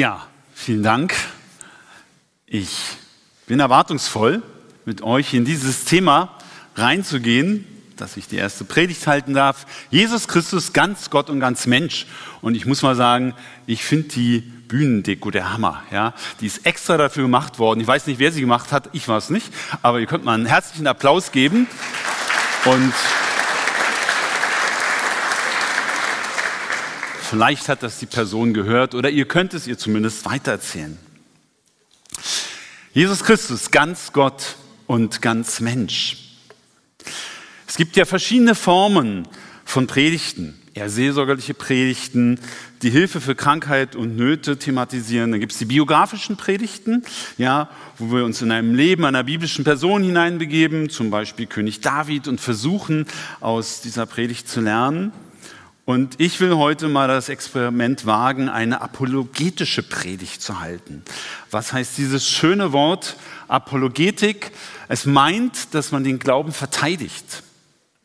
Ja, vielen Dank. Ich bin erwartungsvoll, mit euch in dieses Thema reinzugehen, dass ich die erste Predigt halten darf. Jesus Christus, ganz Gott und ganz Mensch. Und ich muss mal sagen, ich finde die Bühnendeko der Hammer. Ja? Die ist extra dafür gemacht worden. Ich weiß nicht, wer sie gemacht hat. Ich war es nicht. Aber ihr könnt mal einen herzlichen Applaus geben. Und Vielleicht hat das die Person gehört oder ihr könnt es ihr zumindest weitererzählen. Jesus Christus, ganz Gott und ganz Mensch. Es gibt ja verschiedene Formen von Predigten. Eher seelsorgerliche Predigten, die Hilfe für Krankheit und Nöte thematisieren. Dann gibt es die biografischen Predigten, ja, wo wir uns in einem Leben einer biblischen Person hineinbegeben, zum Beispiel König David, und versuchen, aus dieser Predigt zu lernen. Und ich will heute mal das Experiment wagen, eine apologetische Predigt zu halten. Was heißt dieses schöne Wort Apologetik? Es meint, dass man den Glauben verteidigt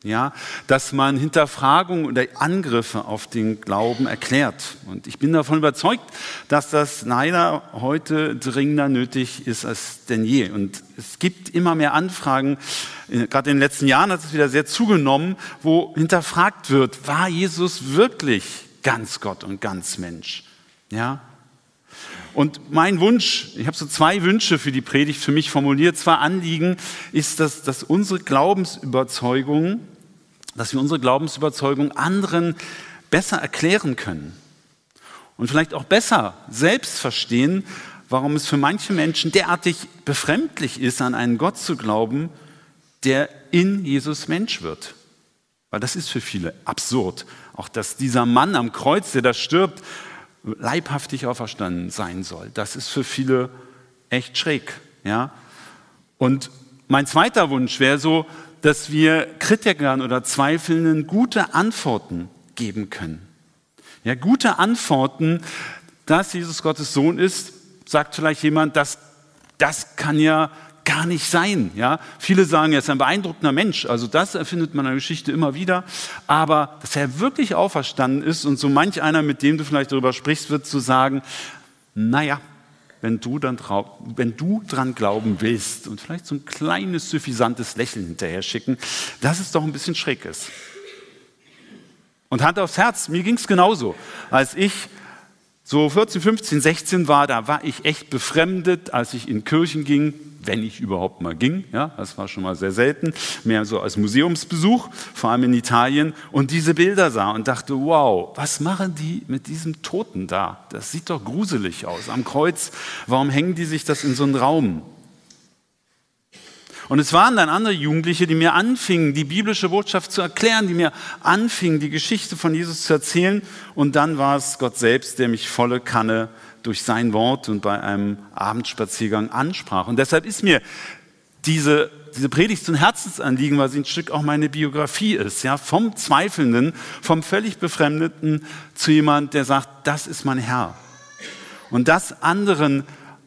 ja, dass man Hinterfragungen oder Angriffe auf den Glauben erklärt. Und ich bin davon überzeugt, dass das leider heute dringender nötig ist als denn je. Und es gibt immer mehr Anfragen, äh, gerade in den letzten Jahren hat es wieder sehr zugenommen, wo hinterfragt wird, war Jesus wirklich ganz Gott und ganz Mensch? Ja, und mein Wunsch, ich habe so zwei Wünsche für die Predigt für mich formuliert, zwei Anliegen, ist, dass, dass unsere Glaubensüberzeugung dass wir unsere Glaubensüberzeugung anderen besser erklären können und vielleicht auch besser selbst verstehen, warum es für manche Menschen derartig befremdlich ist, an einen Gott zu glauben, der in Jesus Mensch wird. Weil das ist für viele absurd. Auch dass dieser Mann am Kreuz, der da stirbt, leibhaftig auferstanden sein soll. Das ist für viele echt schräg. Ja? Und mein zweiter Wunsch wäre so, dass wir Kritikern oder Zweifelnden gute Antworten geben können. Ja, gute Antworten, dass Jesus Gottes Sohn ist, sagt vielleicht jemand, das, das kann ja gar nicht sein. Ja? Viele sagen, er ist ein beeindruckender Mensch. Also das erfindet man in der Geschichte immer wieder. Aber dass er wirklich auferstanden ist und so manch einer, mit dem du vielleicht darüber sprichst, wird zu sagen, naja, wenn du, dann, wenn du dran glauben willst und vielleicht so ein kleines, suffisantes Lächeln hinterher schicken, dass es doch ein bisschen schräg ist. Und Hand aufs Herz, mir ging es genauso. Als ich so 14, 15, 16 war, da war ich echt befremdet, als ich in Kirchen ging, wenn ich überhaupt mal ging. Ja, das war schon mal sehr selten, mehr so als Museumsbesuch, vor allem in Italien, und diese Bilder sah und dachte, wow, was machen die mit diesem Toten da? Das sieht doch gruselig aus am Kreuz. Warum hängen die sich das in so einen Raum? Und es waren dann andere Jugendliche, die mir anfingen, die biblische Botschaft zu erklären, die mir anfingen, die Geschichte von Jesus zu erzählen. Und dann war es Gott selbst, der mich volle Kanne durch sein Wort und bei einem Abendspaziergang ansprach. Und deshalb ist mir diese, diese Predigt zum Herzensanliegen, weil sie ein Stück auch meine Biografie ist. Ja, vom Zweifelnden, vom völlig Befremdeten zu jemand, der sagt, das ist mein Herr. Und das anderen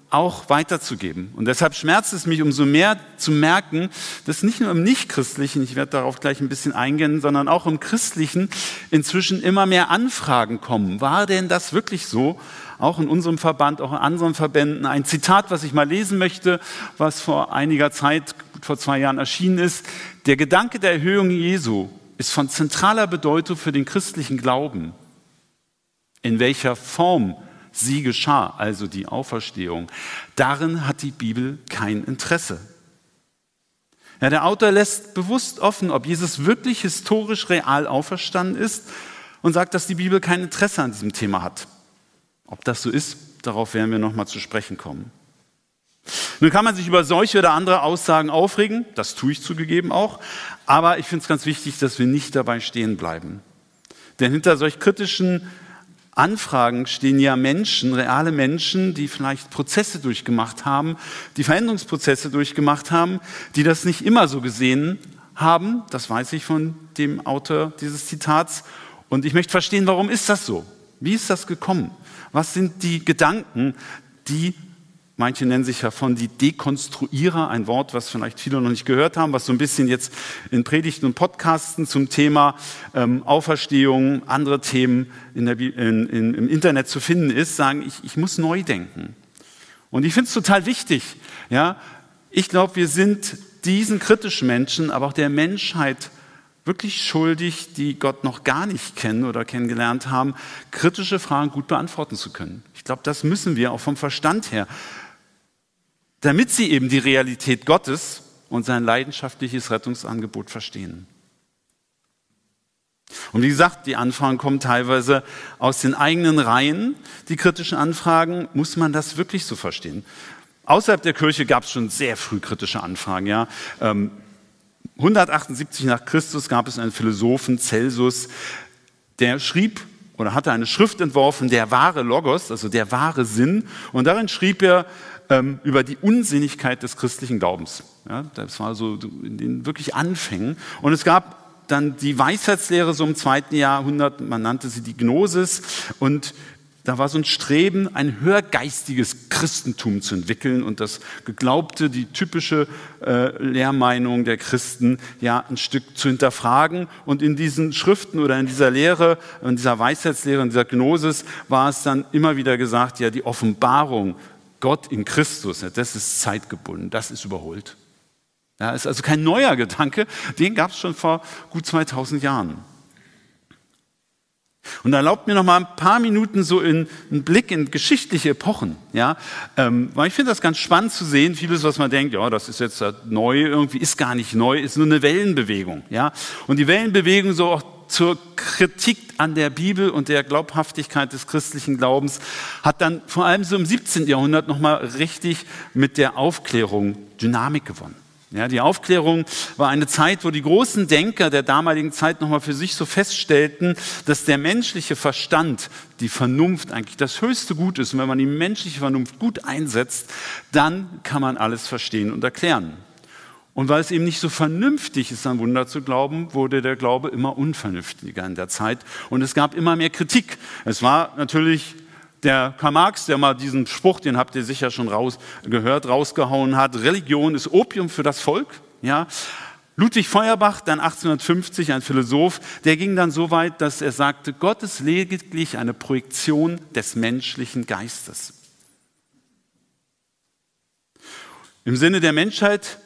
auch weiterzugeben. Und deshalb schmerzt es mich umso mehr zu merken, dass nicht nur im Nichtchristlichen, ich werde darauf gleich ein bisschen eingehen, sondern auch im Christlichen inzwischen immer mehr Anfragen kommen. War denn das wirklich so? Auch in unserem Verband, auch in anderen Verbänden. Ein Zitat, was ich mal lesen möchte, was vor einiger Zeit, vor zwei Jahren erschienen ist. Der Gedanke der Erhöhung Jesu ist von zentraler Bedeutung für den christlichen Glauben. In welcher Form sie geschah, also die Auferstehung, darin hat die Bibel kein Interesse. Ja, der Autor lässt bewusst offen, ob Jesus wirklich historisch real auferstanden ist und sagt, dass die Bibel kein Interesse an diesem Thema hat. Ob das so ist, darauf werden wir nochmal zu sprechen kommen. Nun kann man sich über solche oder andere Aussagen aufregen, das tue ich zugegeben auch, aber ich finde es ganz wichtig, dass wir nicht dabei stehen bleiben. Denn hinter solch kritischen Anfragen stehen ja Menschen, reale Menschen, die vielleicht Prozesse durchgemacht haben, die Veränderungsprozesse durchgemacht haben, die das nicht immer so gesehen haben. Das weiß ich von dem Autor dieses Zitats. Und ich möchte verstehen, warum ist das so? Wie ist das gekommen? Was sind die Gedanken, die Manche nennen sich ja von die Dekonstruierer, ein Wort, was vielleicht viele noch nicht gehört haben, was so ein bisschen jetzt in Predigten und Podcasten zum Thema ähm, Auferstehung, andere Themen in der, in, in, im Internet zu finden ist, sagen, ich, ich muss neu denken. Und ich finde es total wichtig. Ja? Ich glaube, wir sind diesen kritischen Menschen, aber auch der Menschheit wirklich schuldig, die Gott noch gar nicht kennen oder kennengelernt haben, kritische Fragen gut beantworten zu können. Ich glaube, das müssen wir auch vom Verstand her damit sie eben die Realität Gottes und sein leidenschaftliches Rettungsangebot verstehen. Und wie gesagt, die Anfragen kommen teilweise aus den eigenen Reihen. Die kritischen Anfragen, muss man das wirklich so verstehen? Außerhalb der Kirche gab es schon sehr früh kritische Anfragen. Ja. 178 ähm, nach Christus gab es einen Philosophen, Celsus, der schrieb oder hatte eine Schrift entworfen, der wahre Logos, also der wahre Sinn. Und darin schrieb er ähm, über die Unsinnigkeit des christlichen Glaubens. Ja, das war so in den wirklich Anfängen. Und es gab dann die Weisheitslehre so im zweiten Jahrhundert, man nannte sie die Gnosis. Und da war so ein Streben, ein höhergeistiges Christentum zu entwickeln und das geglaubte, die typische äh, Lehrmeinung der Christen ja ein Stück zu hinterfragen. Und in diesen Schriften oder in dieser Lehre, in dieser Weisheitslehre, in dieser Gnosis war es dann immer wieder gesagt, ja, die Offenbarung Gott in Christus, das ist zeitgebunden, das ist überholt. Ja, ist also kein neuer Gedanke, den gab es schon vor gut 2000 Jahren. Und erlaubt mir noch mal ein paar Minuten so in einen Blick in geschichtliche Epochen, ja, ähm, weil ich finde das ganz spannend zu sehen. Vieles, was man denkt, ja, das ist jetzt neu, irgendwie ist gar nicht neu, ist nur eine Wellenbewegung, ja. Und die Wellenbewegung so auch zur Kritik an der Bibel und der Glaubhaftigkeit des christlichen Glaubens hat dann vor allem so im 17. Jahrhundert nochmal richtig mit der Aufklärung Dynamik gewonnen. Ja, die Aufklärung war eine Zeit, wo die großen Denker der damaligen Zeit nochmal für sich so feststellten, dass der menschliche Verstand, die Vernunft eigentlich das höchste Gut ist. Und wenn man die menschliche Vernunft gut einsetzt, dann kann man alles verstehen und erklären. Und weil es eben nicht so vernünftig ist, an Wunder zu glauben, wurde der Glaube immer unvernünftiger in der Zeit. Und es gab immer mehr Kritik. Es war natürlich der Karl Marx, der mal diesen Spruch, den habt ihr sicher schon raus, gehört, rausgehauen hat, Religion ist Opium für das Volk. Ja. Ludwig Feuerbach, dann 1850, ein Philosoph, der ging dann so weit, dass er sagte, Gott ist lediglich eine Projektion des menschlichen Geistes. Im Sinne der Menschheit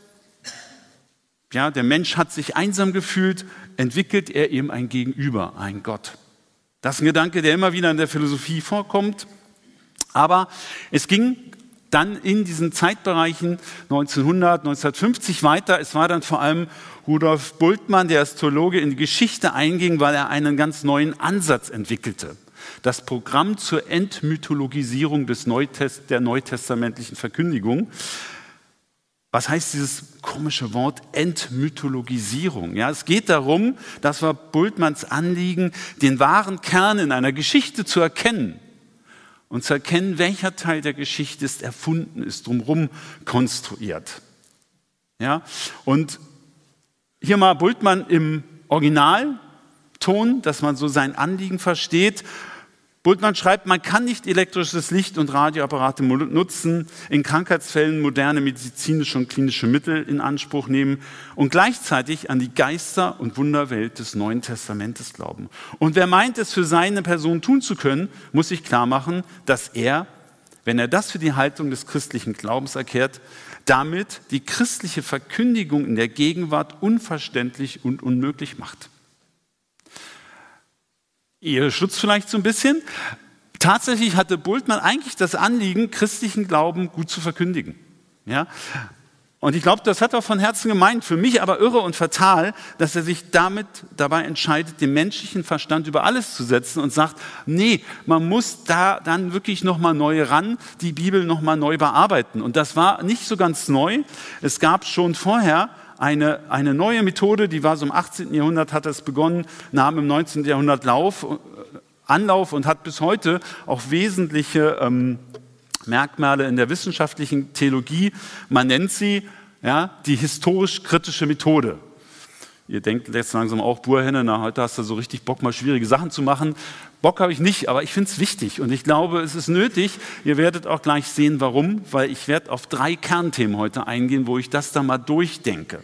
ja, der Mensch hat sich einsam gefühlt, entwickelt er ihm ein Gegenüber, ein Gott. Das ist ein Gedanke, der immer wieder in der Philosophie vorkommt. Aber es ging dann in diesen Zeitbereichen 1900, 1950 weiter. Es war dann vor allem Rudolf Bultmann, der als Theologe in die Geschichte einging, weil er einen ganz neuen Ansatz entwickelte. Das Programm zur Entmythologisierung des Neutest der neutestamentlichen Verkündigung. Was heißt dieses komische Wort Entmythologisierung? Ja, es geht darum, das war Bultmanns Anliegen, den wahren Kern in einer Geschichte zu erkennen und zu erkennen, welcher Teil der Geschichte ist erfunden, ist drumherum konstruiert. Ja, und hier mal Bultmann im Originalton, dass man so sein Anliegen versteht Bultmann schreibt, man kann nicht elektrisches Licht und Radioapparate nutzen, in Krankheitsfällen moderne medizinische und klinische Mittel in Anspruch nehmen und gleichzeitig an die Geister- und Wunderwelt des Neuen Testamentes glauben. Und wer meint, es für seine Person tun zu können, muss sich klar machen, dass er, wenn er das für die Haltung des christlichen Glaubens erklärt, damit die christliche Verkündigung in der Gegenwart unverständlich und unmöglich macht. Eheschutz vielleicht so ein bisschen. Tatsächlich hatte Bultmann eigentlich das Anliegen, christlichen Glauben gut zu verkündigen. Ja? Und ich glaube, das hat er von Herzen gemeint. Für mich aber irre und fatal, dass er sich damit dabei entscheidet, den menschlichen Verstand über alles zu setzen und sagt, nee, man muss da dann wirklich nochmal neu ran, die Bibel nochmal neu bearbeiten. Und das war nicht so ganz neu. Es gab schon vorher eine, eine neue Methode, die war so im 18. Jahrhundert, hat es begonnen, nahm im 19. Jahrhundert Lauf. Anlauf und hat bis heute auch wesentliche ähm, Merkmale in der wissenschaftlichen Theologie. Man nennt sie ja, die historisch-kritische Methode. Ihr denkt jetzt langsam auch, Burhenne, na, heute hast du so richtig Bock, mal schwierige Sachen zu machen. Bock habe ich nicht, aber ich finde es wichtig und ich glaube, es ist nötig. Ihr werdet auch gleich sehen, warum, weil ich werde auf drei Kernthemen heute eingehen, wo ich das da mal durchdenke.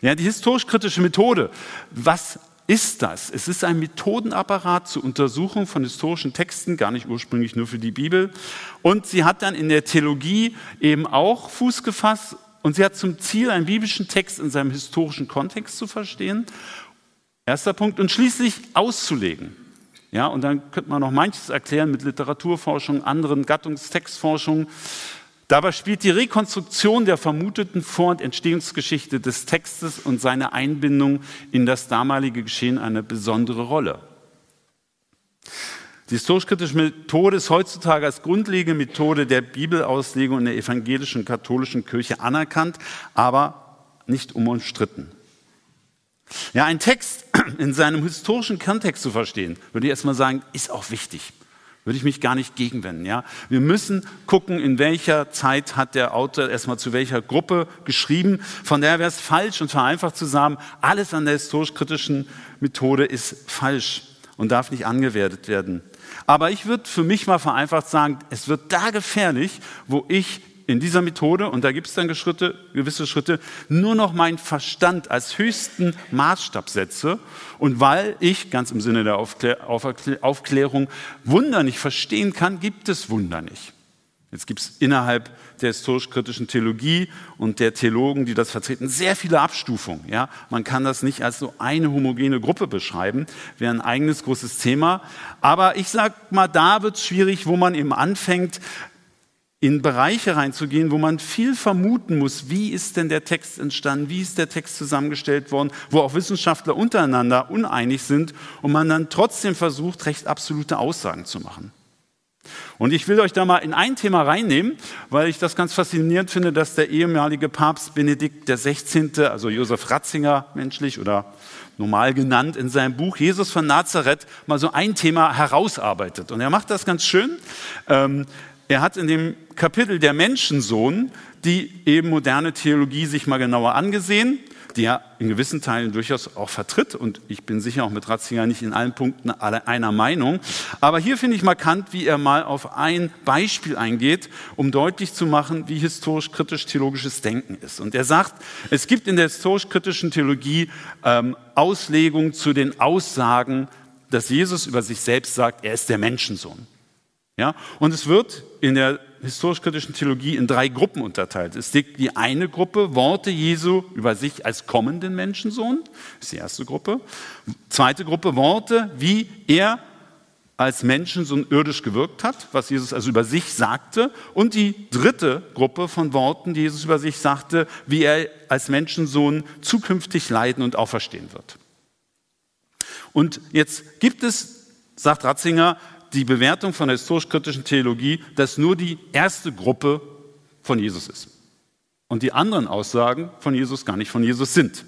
Ja, die historisch-kritische Methode. Was ist das? Es ist ein Methodenapparat zur Untersuchung von historischen Texten, gar nicht ursprünglich nur für die Bibel. Und sie hat dann in der Theologie eben auch Fuß gefasst und sie hat zum Ziel, einen biblischen Text in seinem historischen Kontext zu verstehen. Erster Punkt. Und schließlich auszulegen. Ja, und dann könnte man noch manches erklären mit Literaturforschung, anderen Gattungstextforschung. Dabei spielt die Rekonstruktion der vermuteten Vor- und Entstehungsgeschichte des Textes und seine Einbindung in das damalige Geschehen eine besondere Rolle. Die historisch-kritische Methode ist heutzutage als grundlegende Methode der Bibelauslegung in der evangelischen katholischen Kirche anerkannt, aber nicht unumstritten. Ja, ein Text in seinem historischen Kontext zu verstehen, würde ich erstmal sagen, ist auch wichtig würde ich mich gar nicht gegenwenden. Ja? Wir müssen gucken, in welcher Zeit hat der Autor erstmal zu welcher Gruppe geschrieben. Von daher wäre es falsch und vereinfacht zu sagen, alles an der historisch-kritischen Methode ist falsch und darf nicht angewendet werden. Aber ich würde für mich mal vereinfacht sagen, es wird da gefährlich, wo ich in dieser Methode, und da gibt es dann Schritte, gewisse Schritte, nur noch meinen Verstand als höchsten Maßstab setze. Und weil ich, ganz im Sinne der Aufklär Aufklärung, Wunder nicht verstehen kann, gibt es Wunder nicht. Jetzt gibt es innerhalb der historisch-kritischen Theologie und der Theologen, die das vertreten, sehr viele Abstufungen. Ja? Man kann das nicht als so eine homogene Gruppe beschreiben, wäre ein eigenes großes Thema. Aber ich sage mal, da wird es schwierig, wo man eben anfängt, in Bereiche reinzugehen, wo man viel vermuten muss, wie ist denn der Text entstanden, wie ist der Text zusammengestellt worden, wo auch Wissenschaftler untereinander uneinig sind und man dann trotzdem versucht, recht absolute Aussagen zu machen. Und ich will euch da mal in ein Thema reinnehmen, weil ich das ganz faszinierend finde, dass der ehemalige Papst Benedikt XVI., also Josef Ratzinger menschlich oder normal genannt, in seinem Buch Jesus von Nazareth mal so ein Thema herausarbeitet. Und er macht das ganz schön. Ähm, er hat in dem Kapitel der Menschensohn die eben moderne Theologie sich mal genauer angesehen, die er in gewissen Teilen durchaus auch vertritt. Und ich bin sicher auch mit Ratzinger nicht in allen Punkten einer Meinung. Aber hier finde ich markant, wie er mal auf ein Beispiel eingeht, um deutlich zu machen, wie historisch-kritisch-theologisches Denken ist. Und er sagt, es gibt in der historisch-kritischen Theologie ähm, Auslegungen zu den Aussagen, dass Jesus über sich selbst sagt, er ist der Menschensohn. Ja? Und es wird in der historisch-kritischen Theologie in drei Gruppen unterteilt. Es gibt die eine Gruppe, Worte Jesu über sich als kommenden Menschensohn, ist die erste Gruppe. Zweite Gruppe, Worte, wie er als Menschensohn irdisch gewirkt hat, was Jesus also über sich sagte. Und die dritte Gruppe von Worten, die Jesus über sich sagte, wie er als Menschensohn zukünftig leiden und auferstehen wird. Und jetzt gibt es, sagt Ratzinger, die Bewertung von der historisch-kritischen Theologie, dass nur die erste Gruppe von Jesus ist und die anderen Aussagen von Jesus gar nicht von Jesus sind.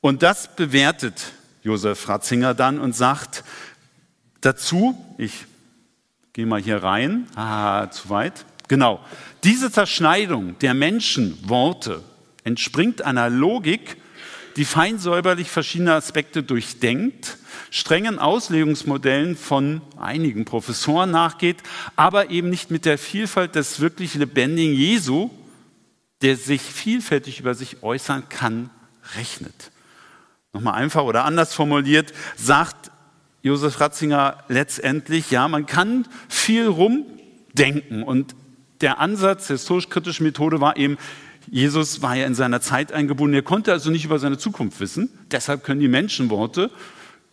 Und das bewertet Josef Ratzinger dann und sagt dazu, ich gehe mal hier rein, ah, zu weit, genau, diese Zerschneidung der Menschenworte entspringt einer Logik, die fein säuberlich verschiedene Aspekte durchdenkt strengen Auslegungsmodellen von einigen Professoren nachgeht, aber eben nicht mit der Vielfalt des wirklich lebendigen Jesu, der sich vielfältig über sich äußern kann, rechnet. Nochmal einfach oder anders formuliert, sagt Josef Ratzinger letztendlich, ja, man kann viel rumdenken und der Ansatz der historisch-kritischen Methode war eben, Jesus war ja in seiner Zeit eingebunden, er konnte also nicht über seine Zukunft wissen, deshalb können die Menschenworte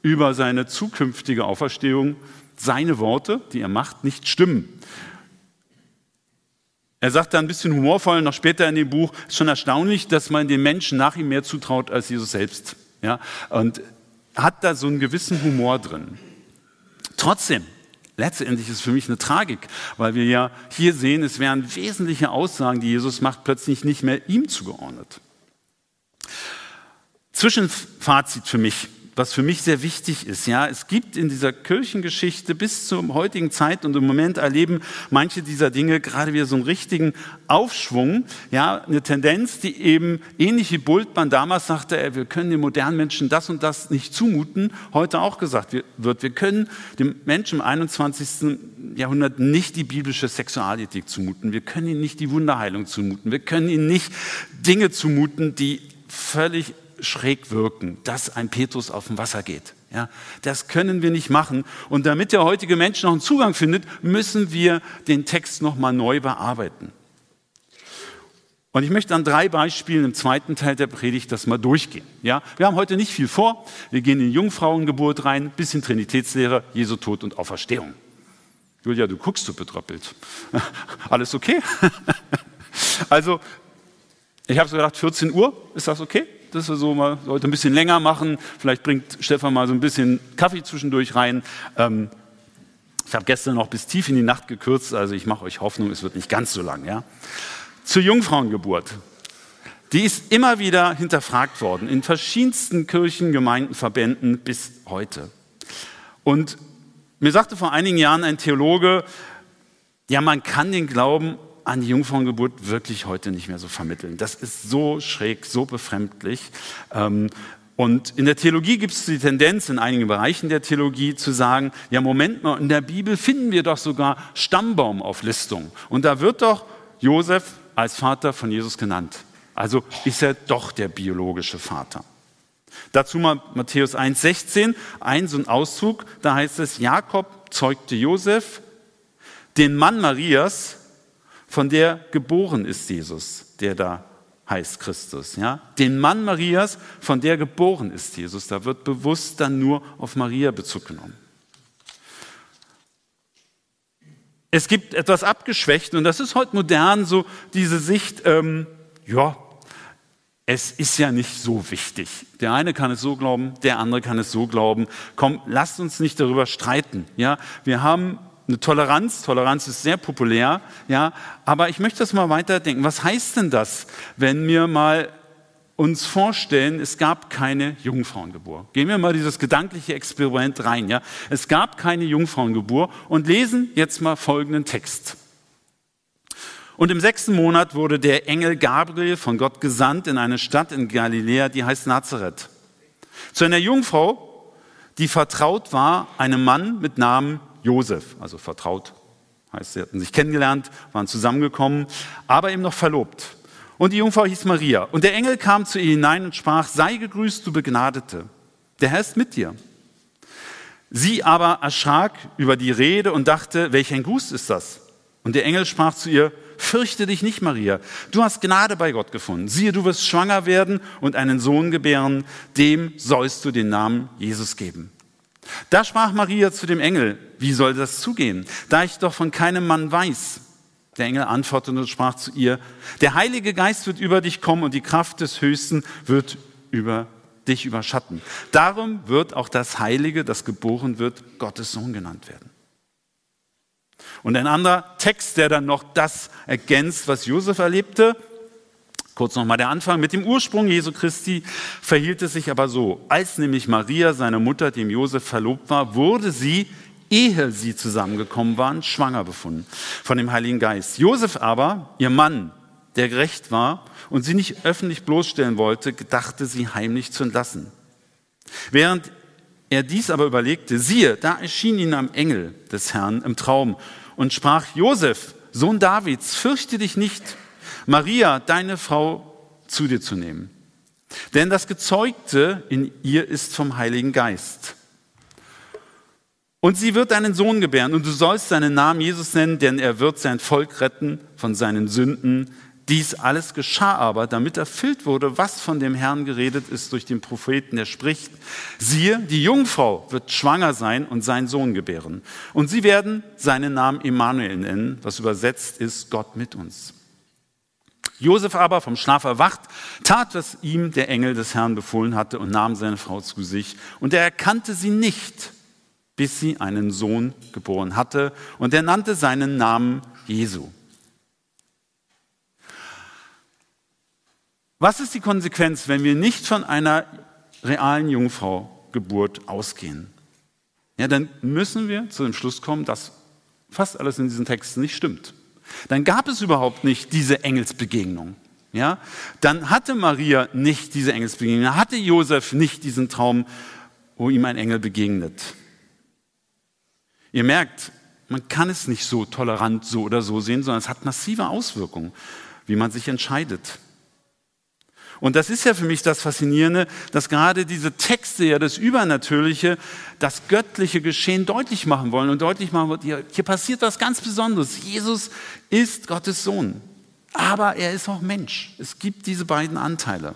über seine zukünftige Auferstehung seine Worte, die er macht, nicht stimmen. Er sagt da ein bisschen humorvoll, noch später in dem Buch, ist schon erstaunlich, dass man den Menschen nach ihm mehr zutraut als Jesus selbst. Ja? Und hat da so einen gewissen Humor drin. Trotzdem, letztendlich ist für mich eine Tragik, weil wir ja hier sehen, es werden wesentliche Aussagen, die Jesus macht, plötzlich nicht mehr ihm zugeordnet. Zwischenfazit für mich was für mich sehr wichtig ist. Ja, es gibt in dieser Kirchengeschichte bis zur heutigen Zeit und im Moment erleben manche dieser Dinge gerade wieder so einen richtigen Aufschwung. Ja, eine Tendenz, die eben ähnlich wie Bultmann damals sagte, ey, wir können den modernen Menschen das und das nicht zumuten, heute auch gesagt wird, wir können dem Menschen im 21. Jahrhundert nicht die biblische Sexualethik zumuten. Wir können ihnen nicht die Wunderheilung zumuten. Wir können ihnen nicht Dinge zumuten, die völlig schräg wirken, dass ein Petrus auf dem Wasser geht. Ja, das können wir nicht machen. Und damit der heutige Mensch noch einen Zugang findet, müssen wir den Text nochmal neu bearbeiten. Und ich möchte an drei Beispielen im zweiten Teil der Predigt das mal durchgehen. Ja, wir haben heute nicht viel vor. Wir gehen in Jungfrauengeburt rein, bisschen Trinitätslehre, Jesu Tod und Auferstehung. Julia, du guckst so betröppelt. Alles okay? also, ich habe so gedacht, 14 Uhr, ist das okay? dass wir so mal heute ein bisschen länger machen. Vielleicht bringt Stefan mal so ein bisschen Kaffee zwischendurch rein. Ähm, ich habe gestern noch bis tief in die Nacht gekürzt, also ich mache euch Hoffnung, es wird nicht ganz so lang. Ja? Zur Jungfrauengeburt. Die ist immer wieder hinterfragt worden in verschiedensten Kirchen, Gemeinden, Verbänden bis heute. Und mir sagte vor einigen Jahren ein Theologe, ja, man kann den Glauben an die Jungfrauengeburt wirklich heute nicht mehr so vermitteln. Das ist so schräg, so befremdlich. Ähm, und in der Theologie gibt es die Tendenz, in einigen Bereichen der Theologie zu sagen, ja Moment mal, in der Bibel finden wir doch sogar Stammbaumauflistung. Und da wird doch Josef als Vater von Jesus genannt. Also ist er doch der biologische Vater. Dazu mal Matthäus 1,16, ein so ein Auszug, da heißt es, Jakob zeugte Josef, den Mann Marias, von der geboren ist Jesus, der da heißt Christus. Ja? Den Mann Marias, von der geboren ist Jesus. Da wird bewusst dann nur auf Maria Bezug genommen. Es gibt etwas abgeschwächt und das ist heute modern, so diese Sicht, ähm, ja, es ist ja nicht so wichtig. Der eine kann es so glauben, der andere kann es so glauben. Komm, lasst uns nicht darüber streiten. Ja, wir haben eine Toleranz. Toleranz ist sehr populär, ja. Aber ich möchte das mal weiterdenken. Was heißt denn das, wenn wir mal uns vorstellen, es gab keine Jungfrauengeburt? Gehen wir mal dieses gedankliche Experiment rein, ja. Es gab keine Jungfrauengeburt und lesen jetzt mal folgenden Text. Und im sechsten Monat wurde der Engel Gabriel von Gott gesandt in eine Stadt in Galiläa, die heißt Nazareth. Zu einer Jungfrau, die vertraut war, einem Mann mit Namen Josef, also vertraut, heißt, sie hatten sich kennengelernt, waren zusammengekommen, aber eben noch verlobt. Und die Jungfrau hieß Maria. Und der Engel kam zu ihr hinein und sprach, sei gegrüßt, du Begnadete. Der Herr ist mit dir. Sie aber erschrak über die Rede und dachte, welch ein Gruß ist das? Und der Engel sprach zu ihr, fürchte dich nicht, Maria. Du hast Gnade bei Gott gefunden. Siehe, du wirst schwanger werden und einen Sohn gebären. Dem sollst du den Namen Jesus geben. Da sprach Maria zu dem Engel, wie soll das zugehen, da ich doch von keinem Mann weiß? Der Engel antwortete und sprach zu ihr, der Heilige Geist wird über dich kommen und die Kraft des Höchsten wird über dich überschatten. Darum wird auch das Heilige, das geboren wird, Gottes Sohn genannt werden. Und ein anderer Text, der dann noch das ergänzt, was Josef erlebte, Kurz nochmal der Anfang. Mit dem Ursprung Jesu Christi verhielt es sich aber so. Als nämlich Maria, seine Mutter, dem Josef verlobt war, wurde sie, ehe sie zusammengekommen waren, schwanger befunden von dem Heiligen Geist. Josef aber, ihr Mann, der gerecht war und sie nicht öffentlich bloßstellen wollte, gedachte sie heimlich zu entlassen. Während er dies aber überlegte, siehe, da erschien ihnen am Engel des Herrn im Traum und sprach, Josef, Sohn Davids, fürchte dich nicht, Maria, deine Frau, zu dir zu nehmen. Denn das Gezeugte in ihr ist vom Heiligen Geist. Und sie wird einen Sohn gebären und du sollst seinen Namen Jesus nennen, denn er wird sein Volk retten von seinen Sünden. Dies alles geschah aber, damit erfüllt wurde, was von dem Herrn geredet ist durch den Propheten, der spricht, siehe, die Jungfrau wird schwanger sein und seinen Sohn gebären. Und sie werden seinen Namen Immanuel nennen, was übersetzt ist Gott mit uns. Josef aber vom Schlaf erwacht, tat, was ihm der Engel des Herrn befohlen hatte und nahm seine Frau zu sich. Und er erkannte sie nicht, bis sie einen Sohn geboren hatte. Und er nannte seinen Namen Jesu. Was ist die Konsequenz, wenn wir nicht von einer realen Jungfrau Geburt ausgehen. Ja, dann müssen wir zu dem Schluss kommen, dass fast alles in diesen Texten nicht stimmt. Dann gab es überhaupt nicht diese Engelsbegegnung. Ja, dann hatte Maria nicht diese Engelsbegegnung, hatte Josef nicht diesen Traum, wo ihm ein Engel begegnet. Ihr merkt, man kann es nicht so tolerant so oder so sehen, sondern es hat massive Auswirkungen, wie man sich entscheidet. Und das ist ja für mich das Faszinierende, dass gerade diese Texte ja das Übernatürliche, das göttliche Geschehen deutlich machen wollen und deutlich machen wollen, hier, hier passiert was ganz Besonderes. Jesus ist Gottes Sohn, aber er ist auch Mensch. Es gibt diese beiden Anteile.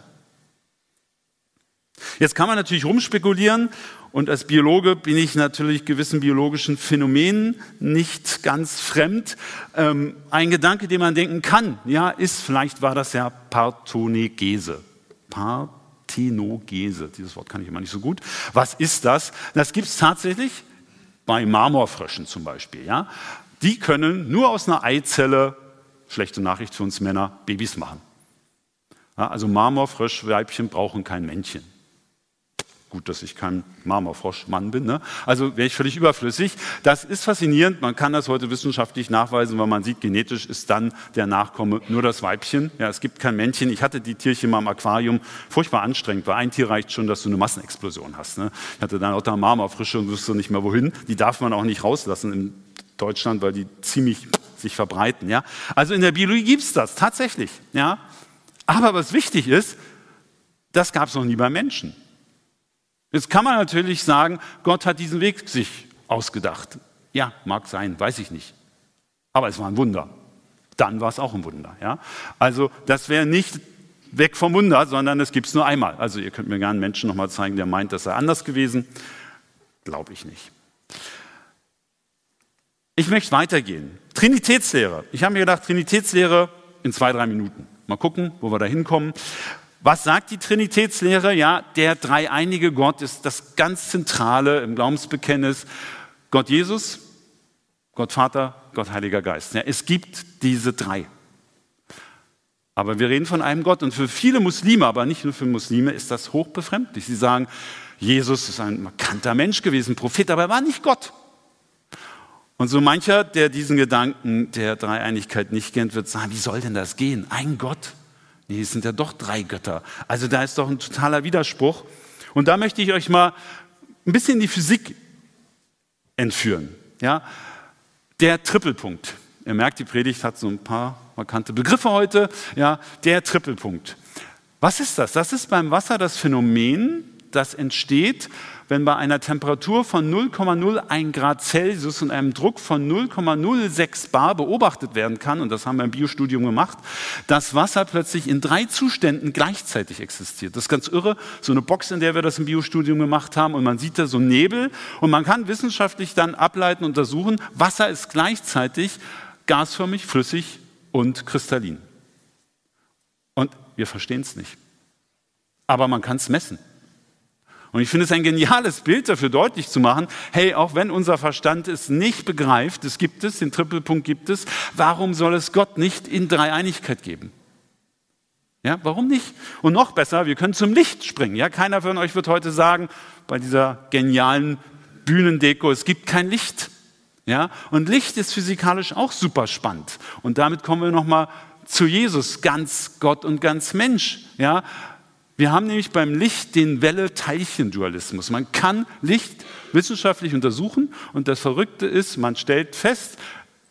Jetzt kann man natürlich rumspekulieren und als Biologe bin ich natürlich gewissen biologischen Phänomenen nicht ganz fremd. Ähm, ein Gedanke, den man denken kann, ja, ist, vielleicht war das ja Parthenogese. Parthenogese, dieses Wort kann ich immer nicht so gut. Was ist das? Das gibt es tatsächlich bei Marmorfröschen zum Beispiel. Ja? Die können nur aus einer Eizelle, schlechte Nachricht für uns Männer, Babys machen. Ja, also Marmorfröschweibchen brauchen kein Männchen. Gut, dass ich kein Marmorfroschmann bin. Ne? Also wäre ich völlig überflüssig. Das ist faszinierend. Man kann das heute wissenschaftlich nachweisen, weil man sieht, genetisch ist dann der Nachkomme nur das Weibchen. Ja, es gibt kein Männchen. Ich hatte die Tierchen mal im Aquarium. Furchtbar anstrengend, weil ein Tier reicht schon, dass du eine Massenexplosion hast. Ne? Ich hatte dann auch da Marmorfrische und wusste nicht mehr wohin. Die darf man auch nicht rauslassen in Deutschland, weil die ziemlich sich verbreiten. Ja? Also in der Biologie gibt es das tatsächlich. Ja? Aber was wichtig ist, das gab es noch nie bei Menschen. Jetzt kann man natürlich sagen, Gott hat diesen Weg sich ausgedacht. Ja, mag sein, weiß ich nicht. Aber es war ein Wunder. Dann war es auch ein Wunder. Ja? Also das wäre nicht weg vom Wunder, sondern es gibt es nur einmal. Also ihr könnt mir gerne einen Menschen nochmal zeigen, der meint, das sei anders gewesen. Glaube ich nicht. Ich möchte weitergehen. Trinitätslehre. Ich habe mir gedacht, Trinitätslehre in zwei, drei Minuten. Mal gucken, wo wir da hinkommen. Was sagt die Trinitätslehre? Ja, der dreieinige Gott ist das ganz Zentrale im Glaubensbekenntnis. Gott Jesus, Gott Vater, Gott Heiliger Geist. Ja, es gibt diese drei. Aber wir reden von einem Gott und für viele Muslime, aber nicht nur für Muslime, ist das hochbefremdlich. Sie sagen, Jesus ist ein markanter Mensch gewesen, Prophet, aber er war nicht Gott. Und so mancher, der diesen Gedanken der Dreieinigkeit nicht kennt, wird sagen, wie soll denn das gehen? Ein Gott. Nee, es sind ja doch drei Götter. Also da ist doch ein totaler Widerspruch. Und da möchte ich euch mal ein bisschen die Physik entführen. Ja? Der Trippelpunkt. Ihr merkt, die Predigt hat so ein paar markante Begriffe heute. Ja, der Trippelpunkt. Was ist das? Das ist beim Wasser das Phänomen, das entsteht, wenn bei einer Temperatur von 0,01 Grad Celsius und einem Druck von 0,06 bar beobachtet werden kann, und das haben wir im Biostudium gemacht, dass Wasser plötzlich in drei Zuständen gleichzeitig existiert. Das ist ganz irre, so eine Box, in der wir das im Biostudium gemacht haben, und man sieht da so Nebel, und man kann wissenschaftlich dann ableiten, untersuchen, Wasser ist gleichzeitig gasförmig, flüssig und kristallin. Und wir verstehen es nicht. Aber man kann es messen. Und ich finde es ein geniales Bild dafür deutlich zu machen, hey, auch wenn unser Verstand es nicht begreift, es gibt es, den Trippelpunkt gibt es, warum soll es Gott nicht in Dreieinigkeit geben? Ja, warum nicht? Und noch besser, wir können zum Licht springen. Ja, keiner von euch wird heute sagen, bei dieser genialen Bühnendeko, es gibt kein Licht. Ja, und Licht ist physikalisch auch super spannend. Und damit kommen wir nochmal zu Jesus, ganz Gott und ganz Mensch. Ja, wir haben nämlich beim Licht den Welle-Teilchen-Dualismus. Man kann Licht wissenschaftlich untersuchen und das Verrückte ist, man stellt fest,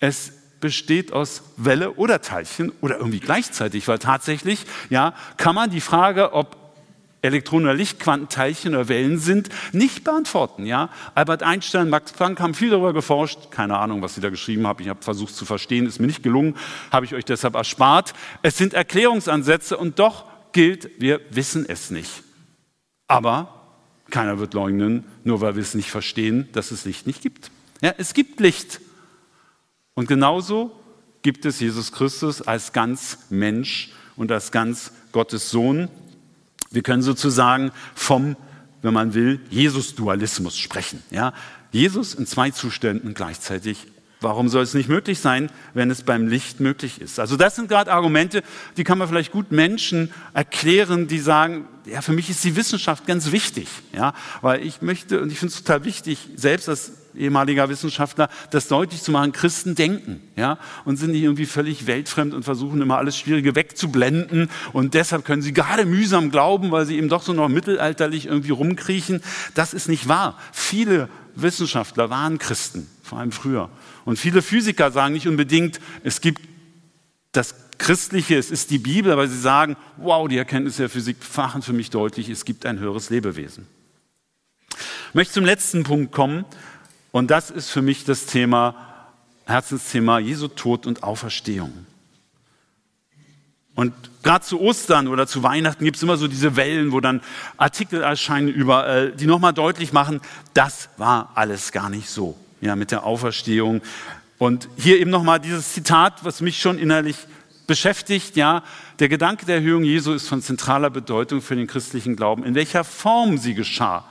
es besteht aus Welle oder Teilchen oder irgendwie gleichzeitig, weil tatsächlich, ja, kann man die Frage, ob Elektronen oder Lichtquantenteilchen oder Wellen sind, nicht beantworten. Ja? Albert Einstein, Max Planck haben viel darüber geforscht. Keine Ahnung, was sie da geschrieben haben. Ich habe versucht zu verstehen, ist mir nicht gelungen, habe ich euch deshalb erspart. Es sind Erklärungsansätze und doch gilt, wir wissen es nicht. Aber keiner wird leugnen, nur weil wir es nicht verstehen, dass es Licht nicht gibt. Ja, es gibt Licht. Und genauso gibt es Jesus Christus als ganz Mensch und als ganz Gottes Sohn. Wir können sozusagen vom, wenn man will, Jesus-Dualismus sprechen. Ja, Jesus in zwei Zuständen gleichzeitig Warum soll es nicht möglich sein, wenn es beim Licht möglich ist? Also das sind gerade Argumente, die kann man vielleicht gut Menschen erklären, die sagen, ja, für mich ist die Wissenschaft ganz wichtig, ja, weil ich möchte und ich finde es total wichtig, selbst als ehemaliger Wissenschaftler, das deutlich zu machen, Christen denken, ja, und sind nicht irgendwie völlig weltfremd und versuchen immer alles Schwierige wegzublenden und deshalb können sie gerade mühsam glauben, weil sie eben doch so noch mittelalterlich irgendwie rumkriechen. Das ist nicht wahr. Viele Wissenschaftler waren Christen, vor allem früher. Und viele Physiker sagen nicht unbedingt, es gibt das Christliche, es ist die Bibel, aber sie sagen, wow, die Erkenntnisse der Physik machen für mich deutlich, es gibt ein höheres Lebewesen. Ich möchte zum letzten Punkt kommen und das ist für mich das Thema, Herzensthema Jesu Tod und Auferstehung. Und gerade zu Ostern oder zu Weihnachten gibt es immer so diese Wellen, wo dann Artikel erscheinen überall, die nochmal deutlich machen, das war alles gar nicht so ja, mit der Auferstehung. Und hier eben nochmal dieses Zitat, was mich schon innerlich beschäftigt, ja, der Gedanke der Erhöhung Jesu ist von zentraler Bedeutung für den christlichen Glauben. In welcher Form sie geschah,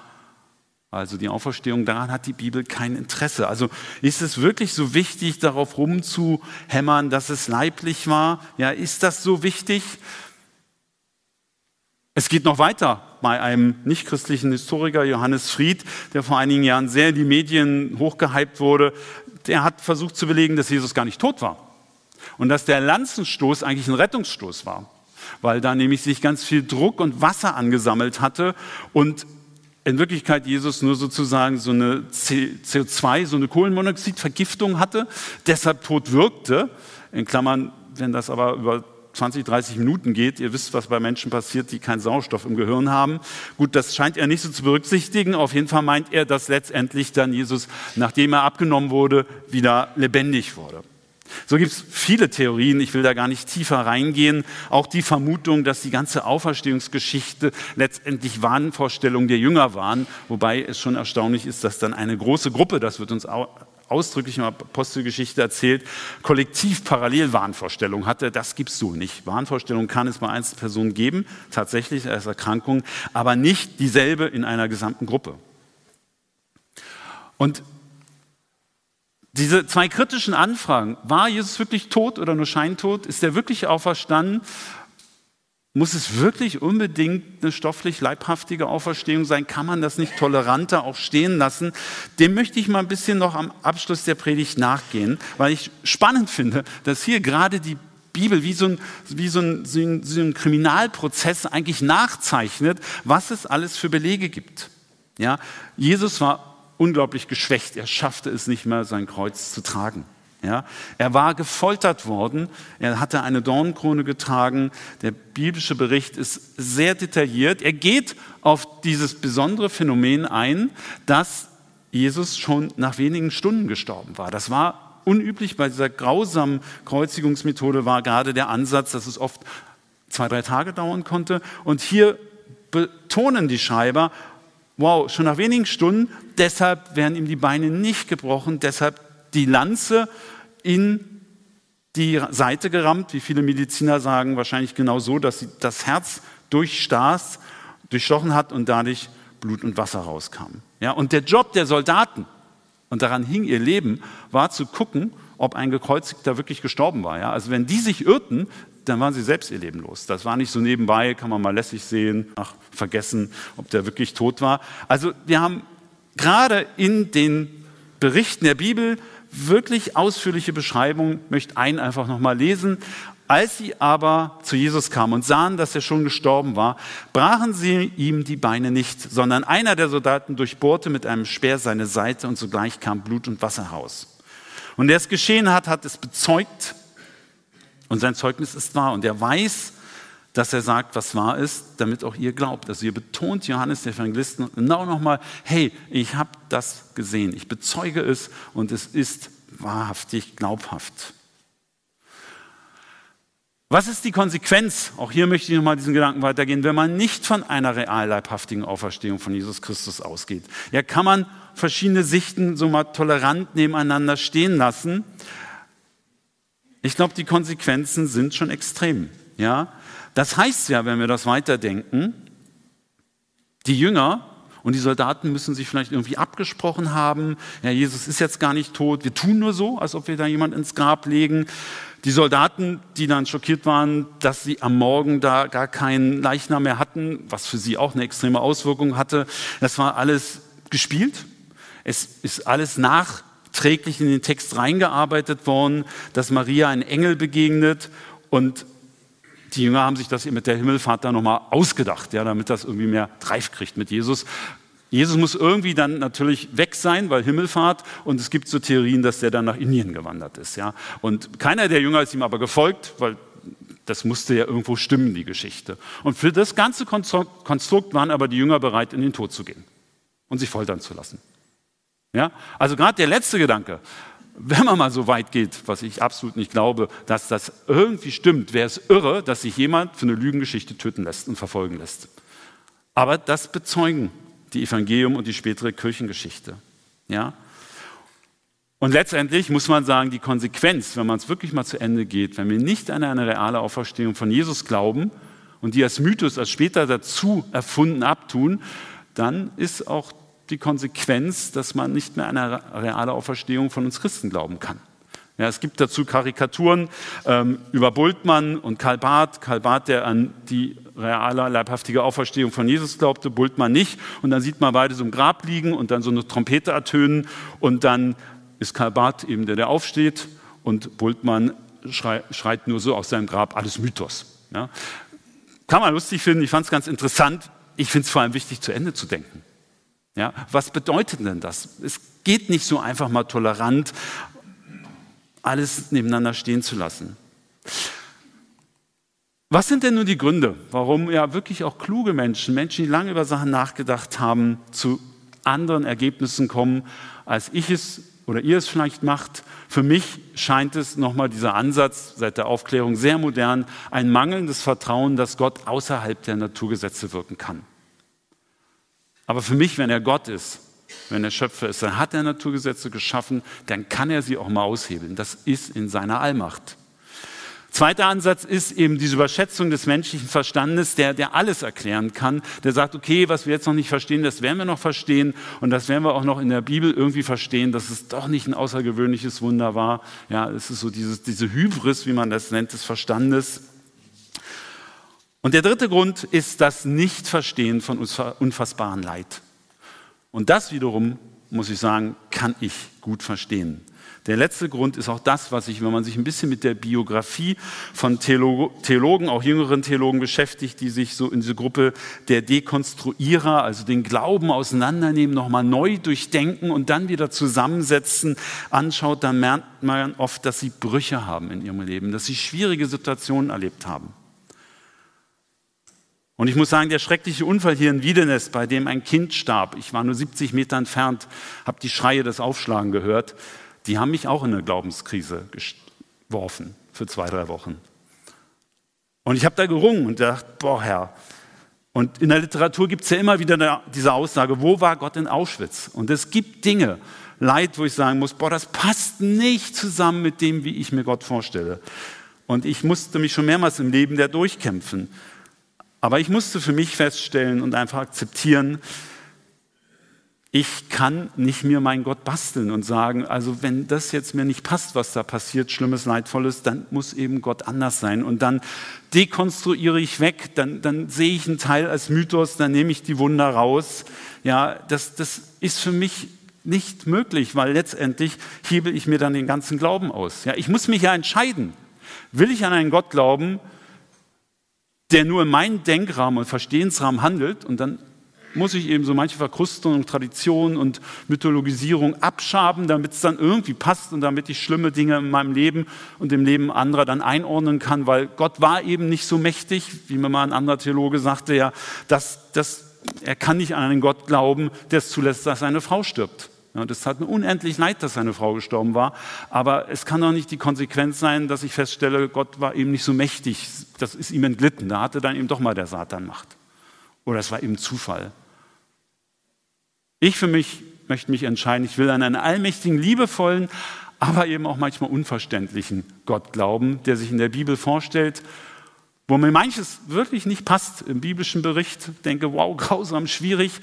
also die Auferstehung, daran hat die Bibel kein Interesse. Also ist es wirklich so wichtig, darauf rumzuhämmern, dass es leiblich war? Ja, ist das so wichtig? Es geht noch weiter bei einem nichtchristlichen Historiker, Johannes Fried, der vor einigen Jahren sehr in die Medien hochgehypt wurde. Der hat versucht zu belegen, dass Jesus gar nicht tot war. Und dass der Lanzenstoß eigentlich ein Rettungsstoß war. Weil da nämlich sich ganz viel Druck und Wasser angesammelt hatte und in Wirklichkeit Jesus nur sozusagen so eine CO2, so eine Kohlenmonoxidvergiftung hatte, deshalb tot wirkte. In Klammern, wenn das aber über 20, 30 Minuten geht. Ihr wisst, was bei Menschen passiert, die keinen Sauerstoff im Gehirn haben. Gut, das scheint er nicht so zu berücksichtigen. Auf jeden Fall meint er, dass letztendlich dann Jesus, nachdem er abgenommen wurde, wieder lebendig wurde. So gibt es viele Theorien, ich will da gar nicht tiefer reingehen. Auch die Vermutung, dass die ganze Auferstehungsgeschichte letztendlich Wahnvorstellungen der Jünger waren, wobei es schon erstaunlich ist, dass dann eine große Gruppe, das wird uns ausdrücklich in der Apostelgeschichte erzählt, kollektiv parallel Wahnvorstellungen hatte. Das gibt es so nicht. Wahnvorstellungen kann es bei Einzelpersonen geben, tatsächlich als Erkrankung, aber nicht dieselbe in einer gesamten Gruppe. Und diese zwei kritischen Anfragen, war Jesus wirklich tot oder nur scheintot? Ist er wirklich auferstanden? Muss es wirklich unbedingt eine stofflich leibhaftige Auferstehung sein? Kann man das nicht toleranter auch stehen lassen? Dem möchte ich mal ein bisschen noch am Abschluss der Predigt nachgehen, weil ich spannend finde, dass hier gerade die Bibel wie so ein, wie so ein, so ein, so ein Kriminalprozess eigentlich nachzeichnet, was es alles für Belege gibt. Ja, Jesus war unglaublich geschwächt. Er schaffte es nicht mehr, sein Kreuz zu tragen. Ja, er war gefoltert worden, er hatte eine Dornenkrone getragen. Der biblische Bericht ist sehr detailliert. Er geht auf dieses besondere Phänomen ein, dass Jesus schon nach wenigen Stunden gestorben war. Das war unüblich bei dieser grausamen Kreuzigungsmethode war gerade der Ansatz, dass es oft zwei, drei Tage dauern konnte. Und hier betonen die Schreiber, wow, schon nach wenigen Stunden, deshalb werden ihm die Beine nicht gebrochen, deshalb die Lanze in die Seite gerammt, wie viele Mediziner sagen, wahrscheinlich genau so, dass sie das Herz durchstach, durchstochen hat und dadurch Blut und Wasser rauskam. Ja, und der Job der Soldaten, und daran hing ihr Leben, war zu gucken, ob ein Gekreuzigter wirklich gestorben war. Ja? Also wenn die sich irrten, dann waren sie selbst ihr Leben los. Das war nicht so nebenbei, kann man mal lässig sehen, ach, vergessen, ob der wirklich tot war. Also wir haben gerade in den Berichten der Bibel wirklich ausführliche Beschreibung, möchte einen einfach nochmal lesen. Als sie aber zu Jesus kamen und sahen, dass er schon gestorben war, brachen sie ihm die Beine nicht, sondern einer der Soldaten durchbohrte mit einem Speer seine Seite und sogleich kam Blut und Wasser raus. Und der es geschehen hat, hat es bezeugt und sein Zeugnis ist wahr und er weiß, dass er sagt, was wahr ist, damit auch ihr glaubt. Also ihr betont Johannes der Evangelisten genau nochmal, hey, ich habe das gesehen, ich bezeuge es und es ist wahrhaftig glaubhaft. Was ist die Konsequenz? Auch hier möchte ich nochmal diesen Gedanken weitergehen, wenn man nicht von einer real leibhaftigen Auferstehung von Jesus Christus ausgeht. Ja, kann man verschiedene Sichten so mal tolerant nebeneinander stehen lassen. Ich glaube, die Konsequenzen sind schon extrem. Ja, das heißt ja, wenn wir das weiterdenken, die Jünger Und die Soldaten müssen sich vielleicht irgendwie abgesprochen haben, ja, Jesus ist jetzt gar nicht tot, wir tun nur so, als ob wir da jemand ins Grab legen. Die Soldaten, die dann schockiert waren, dass sie am Morgen da gar keinen Leichnam mehr hatten, was für sie auch eine extreme Auswirkung hatte, das war alles gespielt. Es ist alles nachträglich in den Text reingearbeitet worden, dass Maria ein Engel begegnet und die Jünger haben sich das mit der Himmelfahrt da nochmal ausgedacht, ja, damit das irgendwie mehr Dreif kriegt mit Jesus. Jesus muss irgendwie dann natürlich weg sein, weil Himmelfahrt und es gibt so Theorien, dass der dann nach Indien gewandert ist. Ja. Und keiner der Jünger ist ihm aber gefolgt, weil das musste ja irgendwo stimmen, die Geschichte. Und für das ganze Konstrukt waren aber die Jünger bereit, in den Tod zu gehen und sich foltern zu lassen. Ja? Also gerade der letzte Gedanke, wenn man mal so weit geht, was ich absolut nicht glaube, dass das irgendwie stimmt, wäre es irre, dass sich jemand für eine Lügengeschichte töten lässt und verfolgen lässt. Aber das bezeugen die Evangelium und die spätere Kirchengeschichte. Ja? Und letztendlich muss man sagen, die Konsequenz, wenn man es wirklich mal zu Ende geht, wenn wir nicht an eine reale Auferstehung von Jesus glauben und die als Mythos, als später dazu erfunden abtun, dann ist auch die Konsequenz, dass man nicht mehr an eine reale Auferstehung von uns Christen glauben kann. Ja, es gibt dazu Karikaturen ähm, über Bultmann und Karl Barth. Karl Barth, der an die reale, leibhaftige Auferstehung von Jesus glaubte, Bultmann nicht. Und dann sieht man beide so im Grab liegen und dann so eine Trompete ertönen. Und dann ist Karl Barth eben der, der aufsteht und Bultmann schrei, schreit nur so aus seinem Grab, alles Mythos. Ja. Kann man lustig finden, ich fand es ganz interessant. Ich finde es vor allem wichtig, zu Ende zu denken. Ja, was bedeutet denn das? Es geht nicht so einfach mal tolerant alles nebeneinander stehen zu lassen. Was sind denn nun die Gründe, warum ja wirklich auch kluge Menschen, Menschen, die lange über Sachen nachgedacht haben, zu anderen Ergebnissen kommen, als ich es oder ihr es vielleicht macht? Für mich scheint es nochmal dieser Ansatz seit der Aufklärung sehr modern, ein mangelndes Vertrauen, dass Gott außerhalb der Naturgesetze wirken kann. Aber für mich, wenn er Gott ist, wenn er Schöpfer ist, dann hat er Naturgesetze geschaffen, dann kann er sie auch mal aushebeln. Das ist in seiner Allmacht. Zweiter Ansatz ist eben diese Überschätzung des menschlichen Verstandes, der, der alles erklären kann, der sagt, okay, was wir jetzt noch nicht verstehen, das werden wir noch verstehen und das werden wir auch noch in der Bibel irgendwie verstehen, dass es doch nicht ein außergewöhnliches Wunder war. Ja, es ist so dieses, diese Hybris, wie man das nennt, des Verstandes. Und der dritte Grund ist das Nichtverstehen von unfassbaren Leid. Und das wiederum, muss ich sagen, kann ich gut verstehen. Der letzte Grund ist auch das, was ich, wenn man sich ein bisschen mit der Biografie von Theologen, auch jüngeren Theologen beschäftigt, die sich so in diese Gruppe der Dekonstruierer, also den Glauben auseinandernehmen, nochmal neu durchdenken und dann wieder zusammensetzen, anschaut, dann merkt man oft, dass sie Brüche haben in ihrem Leben, dass sie schwierige Situationen erlebt haben. Und ich muss sagen, der schreckliche Unfall hier in Wiedenest, bei dem ein Kind starb, ich war nur 70 Meter entfernt, habe die Schreie des Aufschlagen gehört, die haben mich auch in eine Glaubenskrise geworfen für zwei, drei Wochen. Und ich habe da gerungen und dachte, boah Herr. Und in der Literatur gibt es ja immer wieder diese Aussage, wo war Gott in Auschwitz? Und es gibt Dinge, Leid, wo ich sagen muss, boah, das passt nicht zusammen mit dem, wie ich mir Gott vorstelle. Und ich musste mich schon mehrmals im Leben da durchkämpfen. Aber ich musste für mich feststellen und einfach akzeptieren, ich kann nicht mir meinen Gott basteln und sagen, also wenn das jetzt mir nicht passt, was da passiert, schlimmes, leidvolles, dann muss eben Gott anders sein. Und dann dekonstruiere ich weg, dann, dann sehe ich einen Teil als Mythos, dann nehme ich die Wunder raus. Ja, das, das ist für mich nicht möglich, weil letztendlich hebel ich mir dann den ganzen Glauben aus. Ja, ich muss mich ja entscheiden. Will ich an einen Gott glauben, der nur in meinem Denkrahmen und Verstehensrahmen handelt und dann muss ich eben so manche Verkrustung und Tradition und Mythologisierung abschaben, damit es dann irgendwie passt und damit ich schlimme Dinge in meinem Leben und im Leben anderer dann einordnen kann, weil Gott war eben nicht so mächtig, wie mir mal ein anderer Theologe sagte, ja, dass, dass er kann nicht an einen Gott glauben, der es zulässt, dass seine Frau stirbt. Ja, das hat mir unendlich leid, dass seine Frau gestorben war. Aber es kann doch nicht die Konsequenz sein, dass ich feststelle, Gott war eben nicht so mächtig. Das ist ihm entglitten. Da hatte dann eben doch mal der Satan Macht. Oder es war eben Zufall. Ich für mich möchte mich entscheiden, ich will an einen allmächtigen, liebevollen, aber eben auch manchmal unverständlichen Gott glauben, der sich in der Bibel vorstellt, wo mir manches wirklich nicht passt im biblischen Bericht. Denke, wow, grausam, schwierig.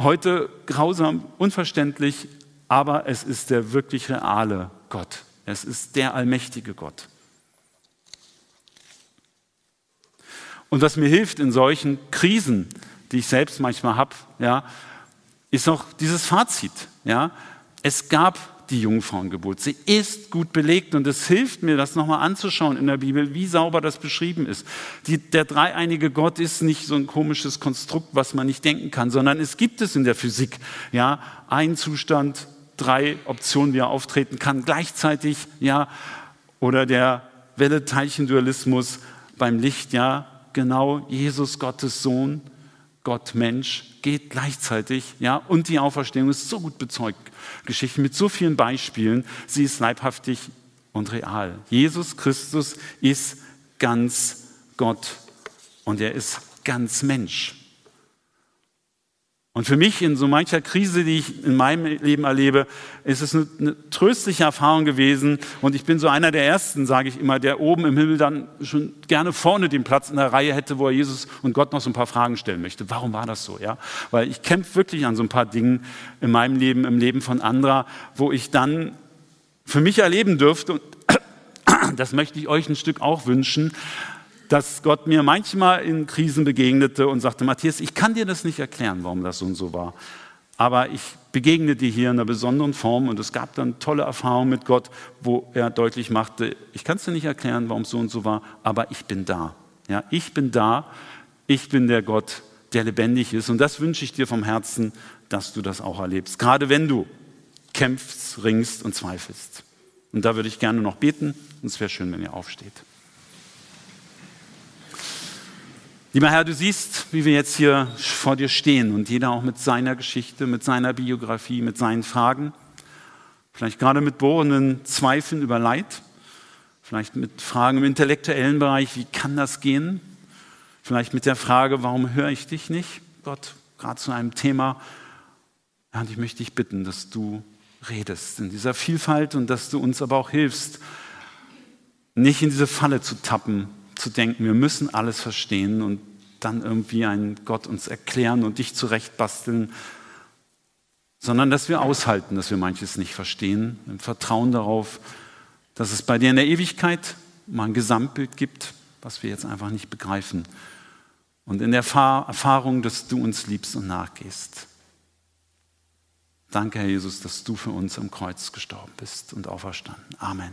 Heute grausam, unverständlich, aber es ist der wirklich reale Gott. Es ist der allmächtige Gott. Und was mir hilft in solchen Krisen, die ich selbst manchmal habe, ja, ist auch dieses Fazit. Ja. Es gab die Jungfrauengeburt. Sie ist gut belegt und es hilft mir, das nochmal anzuschauen in der Bibel, wie sauber das beschrieben ist. Die, der dreieinige Gott ist nicht so ein komisches Konstrukt, was man nicht denken kann, sondern es gibt es in der Physik. Ja, ein Zustand, drei Optionen, wie er auftreten kann, gleichzeitig, ja, oder der Welle-Teilchen-Dualismus beim Licht, ja, genau, Jesus, Gottes Sohn, Gott Mensch geht gleichzeitig, ja, und die Auferstehung ist so gut bezeugt. Geschichte mit so vielen Beispielen, sie ist leibhaftig und real. Jesus Christus ist ganz Gott und er ist ganz Mensch. Und für mich in so mancher Krise, die ich in meinem Leben erlebe, ist es eine, tröstliche Erfahrung gewesen. Und ich bin so einer der Ersten, sage ich immer, der oben im Himmel dann schon gerne vorne den Platz in der Reihe hätte, wo er Jesus und Gott noch so ein paar Fragen stellen möchte. Warum war das so? Ja? Weil ich kämpfe wirklich an so ein paar Dingen in meinem Leben, im Leben von anderer, wo ich dann für mich erleben dürfte, und das möchte ich euch ein Stück auch wünschen, dass Gott mir manchmal in Krisen begegnete und sagte, Matthias, ich kann dir das nicht erklären, warum das so und so war. Aber ich begegne dir hier in einer besonderen Form und es gab dann tolle Erfahrungen mit Gott, wo er deutlich machte, ich kann es dir nicht erklären, warum es so und so war, aber ich bin da. Ja, ich bin da, ich bin der Gott, der lebendig ist. Und das wünsche ich dir vom Herzen, dass du das auch erlebst. Gerade wenn du kämpfst, ringst und zweifelst. Und da würde ich gerne noch beten und es wäre schön, wenn ihr aufsteht. Lieber Herr, du siehst, wie wir jetzt hier vor dir stehen und jeder auch mit seiner Geschichte, mit seiner Biografie, mit seinen Fragen, vielleicht gerade mit bohrenden Zweifeln über Leid, vielleicht mit Fragen im intellektuellen Bereich, wie kann das gehen? Vielleicht mit der Frage, warum höre ich dich nicht? Gott, gerade zu einem Thema. Ja, und ich möchte dich bitten, dass du redest in dieser Vielfalt und dass du uns aber auch hilfst, nicht in diese Falle zu tappen, zu denken, wir müssen alles verstehen und dann irgendwie einen Gott uns erklären und dich zurechtbasteln, sondern dass wir aushalten, dass wir manches nicht verstehen, im Vertrauen darauf, dass es bei dir in der Ewigkeit mal ein Gesamtbild gibt, was wir jetzt einfach nicht begreifen. Und in der Erfahrung, dass du uns liebst und nachgehst. Danke, Herr Jesus, dass du für uns am Kreuz gestorben bist und auferstanden. Amen.